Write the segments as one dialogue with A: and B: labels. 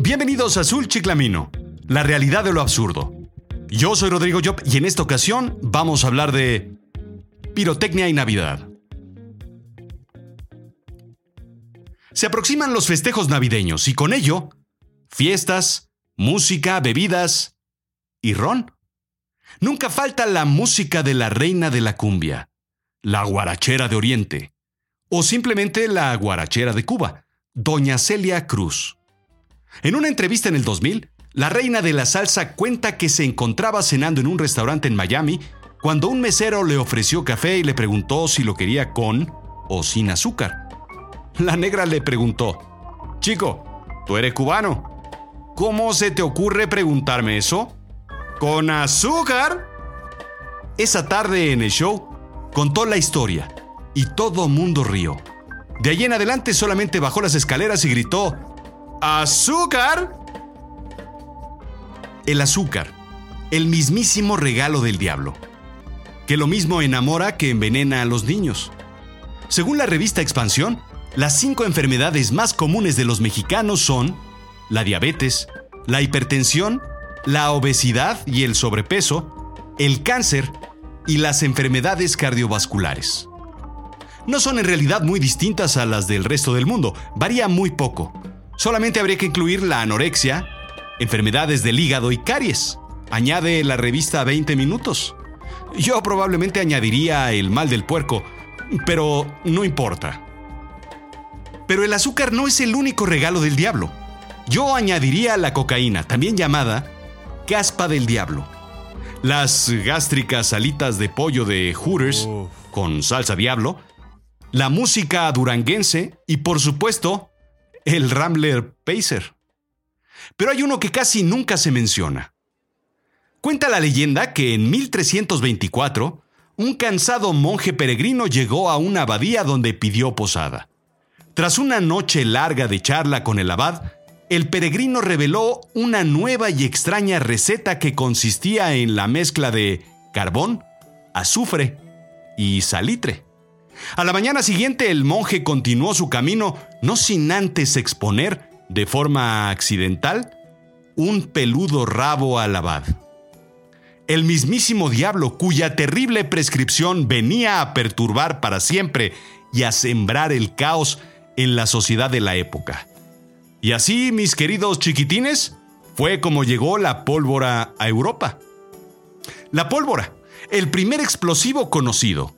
A: Bienvenidos a Azul Chiclamino, la realidad de lo absurdo. Yo soy Rodrigo Job y en esta ocasión vamos a hablar de pirotecnia y Navidad. Se aproximan los festejos navideños y con ello, fiestas, música, bebidas y ron. Nunca falta la música de la reina de la cumbia, la guarachera de Oriente, o simplemente la guarachera de Cuba, Doña Celia Cruz. En una entrevista en el 2000, la reina de la salsa cuenta que se encontraba cenando en un restaurante en Miami cuando un mesero le ofreció café y le preguntó si lo quería con o sin azúcar. La negra le preguntó, Chico, tú eres cubano. ¿Cómo se te ocurre preguntarme eso? ¿Con azúcar? Esa tarde en el show contó la historia y todo mundo rió. De allí en adelante solamente bajó las escaleras y gritó, ¿Azúcar? El azúcar, el mismísimo regalo del diablo, que lo mismo enamora que envenena a los niños. Según la revista Expansión, las cinco enfermedades más comunes de los mexicanos son la diabetes, la hipertensión, la obesidad y el sobrepeso, el cáncer y las enfermedades cardiovasculares. No son en realidad muy distintas a las del resto del mundo, varía muy poco. Solamente habría que incluir la anorexia, enfermedades del hígado y caries. Añade la revista 20 minutos. Yo probablemente añadiría el mal del puerco, pero no importa. Pero el azúcar no es el único regalo del diablo. Yo añadiría la cocaína, también llamada caspa del diablo. Las gástricas alitas de pollo de Hooters con salsa diablo, la música duranguense y por supuesto el Rambler Pacer. Pero hay uno que casi nunca se menciona. Cuenta la leyenda que en 1324, un cansado monje peregrino llegó a una abadía donde pidió posada. Tras una noche larga de charla con el abad, el peregrino reveló una nueva y extraña receta que consistía en la mezcla de carbón, azufre y salitre. A la mañana siguiente el monje continuó su camino no sin antes exponer, de forma accidental, un peludo rabo al abad. El mismísimo diablo cuya terrible prescripción venía a perturbar para siempre y a sembrar el caos en la sociedad de la época. Y así, mis queridos chiquitines, fue como llegó la pólvora a Europa. La pólvora, el primer explosivo conocido,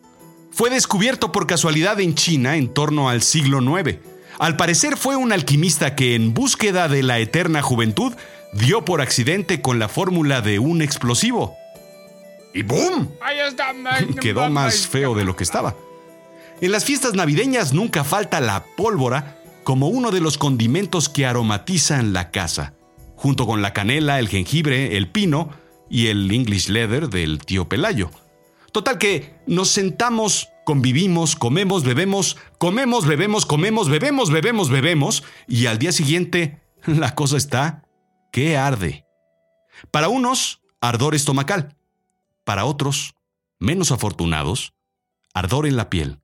A: fue descubierto por casualidad en China en torno al siglo IX. Al parecer fue un alquimista que en búsqueda de la eterna juventud dio por accidente con la fórmula de un explosivo. Y ¡boom! Quedó más feo de lo que estaba. En las fiestas navideñas nunca falta la pólvora como uno de los condimentos que aromatizan la casa, junto con la canela, el jengibre, el pino y el English leather del tío Pelayo. Total que nos sentamos, convivimos, comemos, bebemos, comemos, bebemos, comemos, bebemos, bebemos, bebemos, y al día siguiente la cosa está que arde. Para unos, ardor estomacal. Para otros, menos afortunados, ardor en la piel.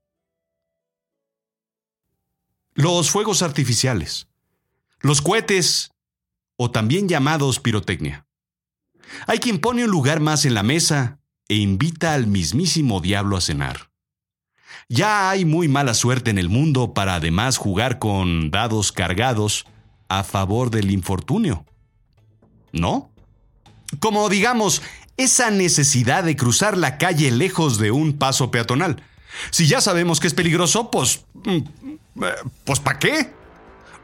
A: Los fuegos artificiales. Los cohetes, o también llamados pirotecnia. Hay quien pone un lugar más en la mesa e invita al mismísimo diablo a cenar. Ya hay muy mala suerte en el mundo para además jugar con dados cargados a favor del infortunio. ¿No? Como digamos, esa necesidad de cruzar la calle lejos de un paso peatonal. Si ya sabemos que es peligroso, pues... Mm, eh, pues ¿para qué?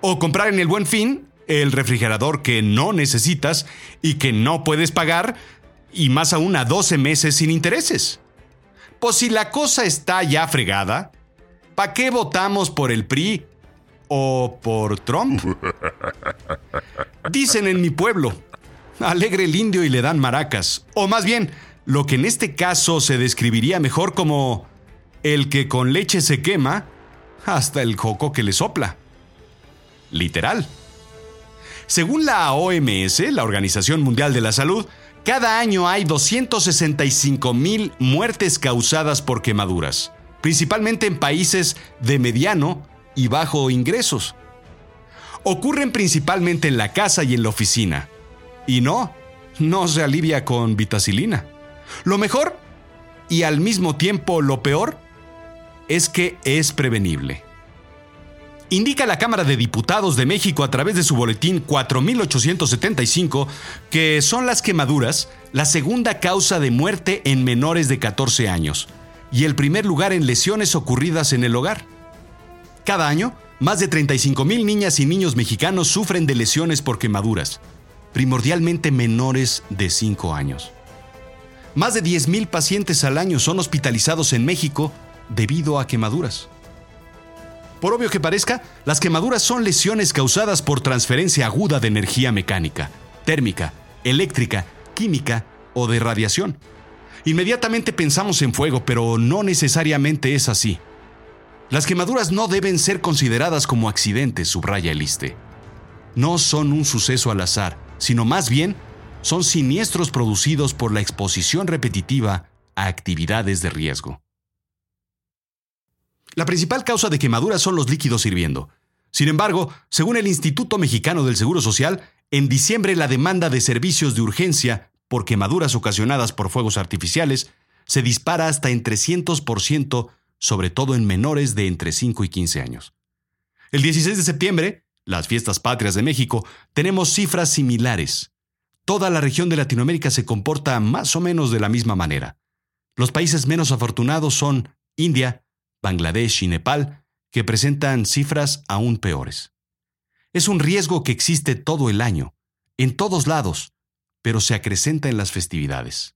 A: O comprar en el buen fin el refrigerador que no necesitas y que no puedes pagar y más aún a 12 meses sin intereses. Pues si la cosa está ya fregada, ¿para qué votamos por el PRI o por Trump? Dicen en mi pueblo, alegre el indio y le dan maracas, o más bien, lo que en este caso se describiría mejor como el que con leche se quema hasta el coco que le sopla. Literal. Según la OMS, la Organización Mundial de la Salud, cada año hay 265 mil muertes causadas por quemaduras, principalmente en países de mediano y bajo ingresos. ocurren principalmente en la casa y en la oficina. Y no, no se alivia con vitacilina. Lo mejor, y al mismo tiempo lo peor, es que es prevenible. Indica la Cámara de Diputados de México a través de su boletín 4875 que son las quemaduras la segunda causa de muerte en menores de 14 años y el primer lugar en lesiones ocurridas en el hogar. Cada año, más de 35 mil niñas y niños mexicanos sufren de lesiones por quemaduras, primordialmente menores de 5 años. Más de 10 mil pacientes al año son hospitalizados en México debido a quemaduras. Por obvio que parezca, las quemaduras son lesiones causadas por transferencia aguda de energía mecánica, térmica, eléctrica, química o de radiación. Inmediatamente pensamos en fuego, pero no necesariamente es así. Las quemaduras no deben ser consideradas como accidentes, subraya el ISTE. No son un suceso al azar, sino más bien son siniestros producidos por la exposición repetitiva a actividades de riesgo. La principal causa de quemaduras son los líquidos hirviendo. Sin embargo, según el Instituto Mexicano del Seguro Social, en diciembre la demanda de servicios de urgencia por quemaduras ocasionadas por fuegos artificiales se dispara hasta en 300%, sobre todo en menores de entre 5 y 15 años. El 16 de septiembre, las fiestas patrias de México, tenemos cifras similares. Toda la región de Latinoamérica se comporta más o menos de la misma manera. Los países menos afortunados son India, Bangladesh y Nepal, que presentan cifras aún peores. Es un riesgo que existe todo el año, en todos lados, pero se acrecenta en las festividades.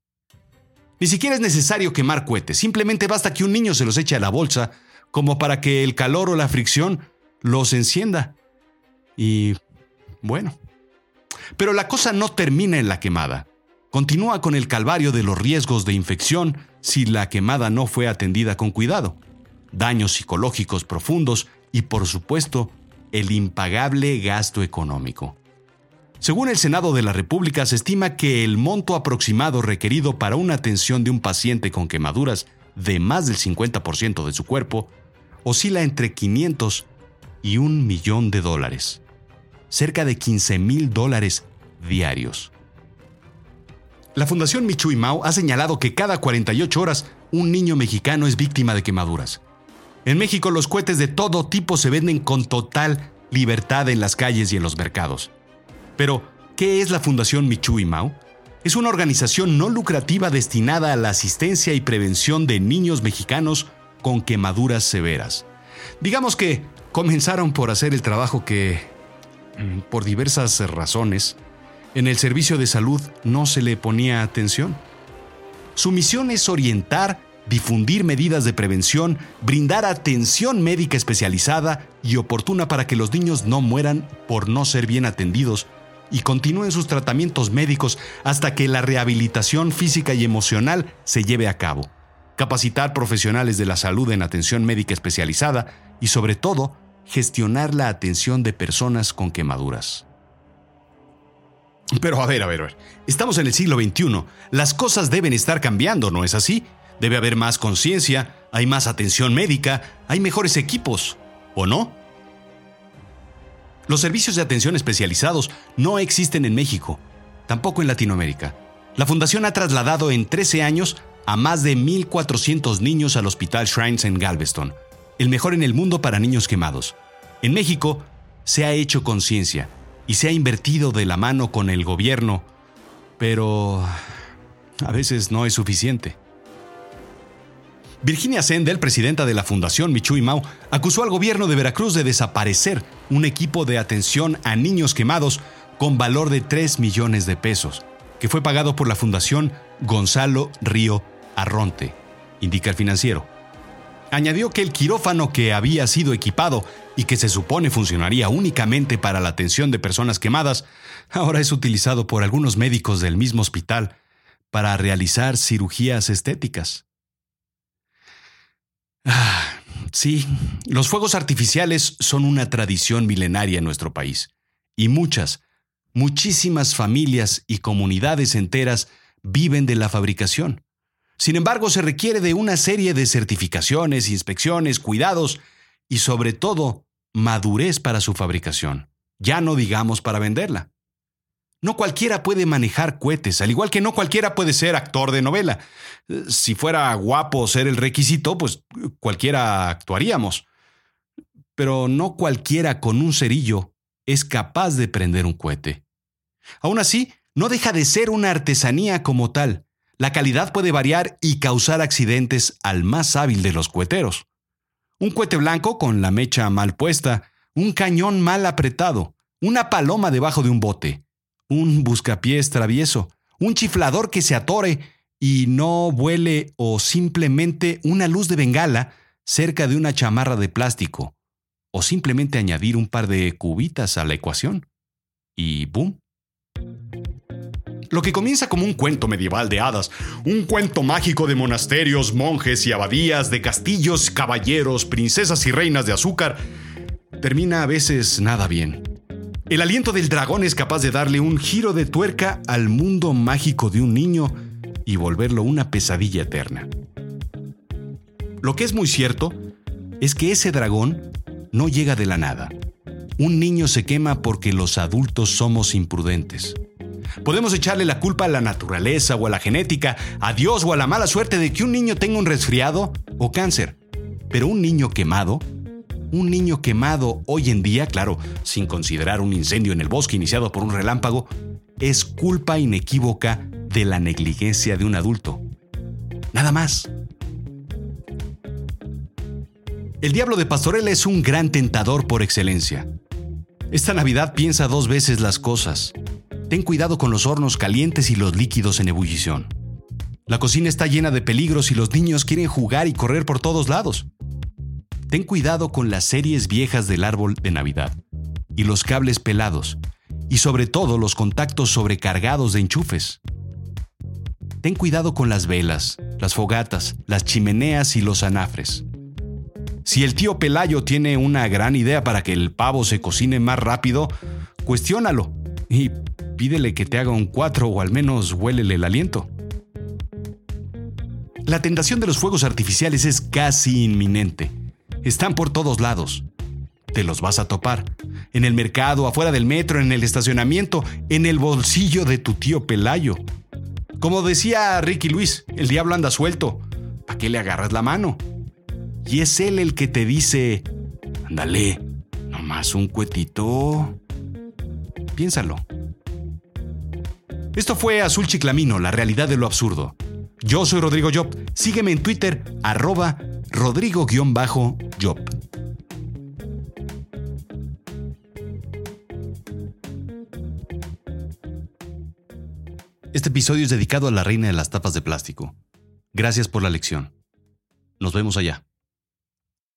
A: Ni siquiera es necesario quemar cohetes, simplemente basta que un niño se los eche a la bolsa como para que el calor o la fricción los encienda. Y bueno. Pero la cosa no termina en la quemada. Continúa con el calvario de los riesgos de infección si la quemada no fue atendida con cuidado daños psicológicos profundos y, por supuesto, el impagable gasto económico. Según el Senado de la República, se estima que el monto aproximado requerido para una atención de un paciente con quemaduras de más del 50% de su cuerpo oscila entre 500 y un millón de dólares, cerca de 15 mil dólares diarios. La Fundación Michui Mao ha señalado que cada 48 horas un niño mexicano es víctima de quemaduras. En México los cohetes de todo tipo se venden con total libertad en las calles y en los mercados. Pero, ¿qué es la Fundación Michui Mao? Es una organización no lucrativa destinada a la asistencia y prevención de niños mexicanos con quemaduras severas. Digamos que comenzaron por hacer el trabajo que, mm, por diversas razones, en el servicio de salud no se le ponía atención. Su misión es orientar difundir medidas de prevención, brindar atención médica especializada y oportuna para que los niños no mueran por no ser bien atendidos y continúen sus tratamientos médicos hasta que la rehabilitación física y emocional se lleve a cabo. Capacitar profesionales de la salud en atención médica especializada y sobre todo, gestionar la atención de personas con quemaduras. Pero a ver, a ver, a ver. Estamos en el siglo XXI. Las cosas deben estar cambiando, ¿no es así? Debe haber más conciencia, hay más atención médica, hay mejores equipos, ¿o no? Los servicios de atención especializados no existen en México, tampoco en Latinoamérica. La Fundación ha trasladado en 13 años a más de 1.400 niños al Hospital Shrines en Galveston, el mejor en el mundo para niños quemados. En México se ha hecho conciencia y se ha invertido de la mano con el gobierno, pero a veces no es suficiente. Virginia Sendel, presidenta de la Fundación Michui Mau, acusó al gobierno de Veracruz de desaparecer un equipo de atención a niños quemados con valor de 3 millones de pesos, que fue pagado por la Fundación Gonzalo Río Arronte, indica el financiero. Añadió que el quirófano que había sido equipado y que se supone funcionaría únicamente para la atención de personas quemadas, ahora es utilizado por algunos médicos del mismo hospital para realizar cirugías estéticas. Ah, sí, los fuegos artificiales son una tradición milenaria en nuestro país. Y muchas, muchísimas familias y comunidades enteras viven de la fabricación. Sin embargo, se requiere de una serie de certificaciones, inspecciones, cuidados y sobre todo madurez para su fabricación. ya no digamos para venderla. No cualquiera puede manejar cohetes, al igual que no cualquiera puede ser actor de novela. Si fuera guapo ser el requisito, pues cualquiera actuaríamos. Pero no cualquiera con un cerillo es capaz de prender un cohete. Aún así, no deja de ser una artesanía como tal. La calidad puede variar y causar accidentes al más hábil de los coheteros. Un cohete blanco con la mecha mal puesta, un cañón mal apretado, una paloma debajo de un bote, un buscapiés travieso, un chiflador que se atore y no vuele o simplemente una luz de bengala cerca de una chamarra de plástico, o simplemente añadir un par de cubitas a la ecuación. Y ¡boom! Lo que comienza como un cuento medieval de hadas, un cuento mágico de monasterios, monjes y abadías, de castillos, caballeros, princesas y reinas de azúcar, termina a veces nada bien. El aliento del dragón es capaz de darle un giro de tuerca al mundo mágico de un niño y volverlo una pesadilla eterna. Lo que es muy cierto es que ese dragón no llega de la nada. Un niño se quema porque los adultos somos imprudentes. Podemos echarle la culpa a la naturaleza o a la genética, a Dios o a la mala suerte de que un niño tenga un resfriado o cáncer. Pero un niño quemado un niño quemado hoy en día, claro, sin considerar un incendio en el bosque iniciado por un relámpago, es culpa inequívoca de la negligencia de un adulto. Nada más. El diablo de Pastorela es un gran tentador por excelencia. Esta Navidad piensa dos veces las cosas. Ten cuidado con los hornos calientes y los líquidos en ebullición. La cocina está llena de peligros y los niños quieren jugar y correr por todos lados. Ten cuidado con las series viejas del árbol de Navidad y los cables pelados y sobre todo los contactos sobrecargados de enchufes. Ten cuidado con las velas, las fogatas, las chimeneas y los anafres. Si el tío Pelayo tiene una gran idea para que el pavo se cocine más rápido, cuestiónalo y pídele que te haga un cuatro o al menos huélele el aliento. La tentación de los fuegos artificiales es casi inminente están por todos lados. Te los vas a topar. En el mercado, afuera del metro, en el estacionamiento, en el bolsillo de tu tío Pelayo. Como decía Ricky Luis, el diablo anda suelto. ¿Para qué le agarras la mano? Y es él el que te dice, ándale, nomás un cuetito. Piénsalo. Esto fue Azul Chiclamino, la realidad de lo absurdo. Yo soy Rodrigo Job. Sígueme en Twitter, arroba Rodrigo-Job. Este episodio es dedicado a la reina de las tapas de plástico. Gracias por la lección. Nos vemos allá.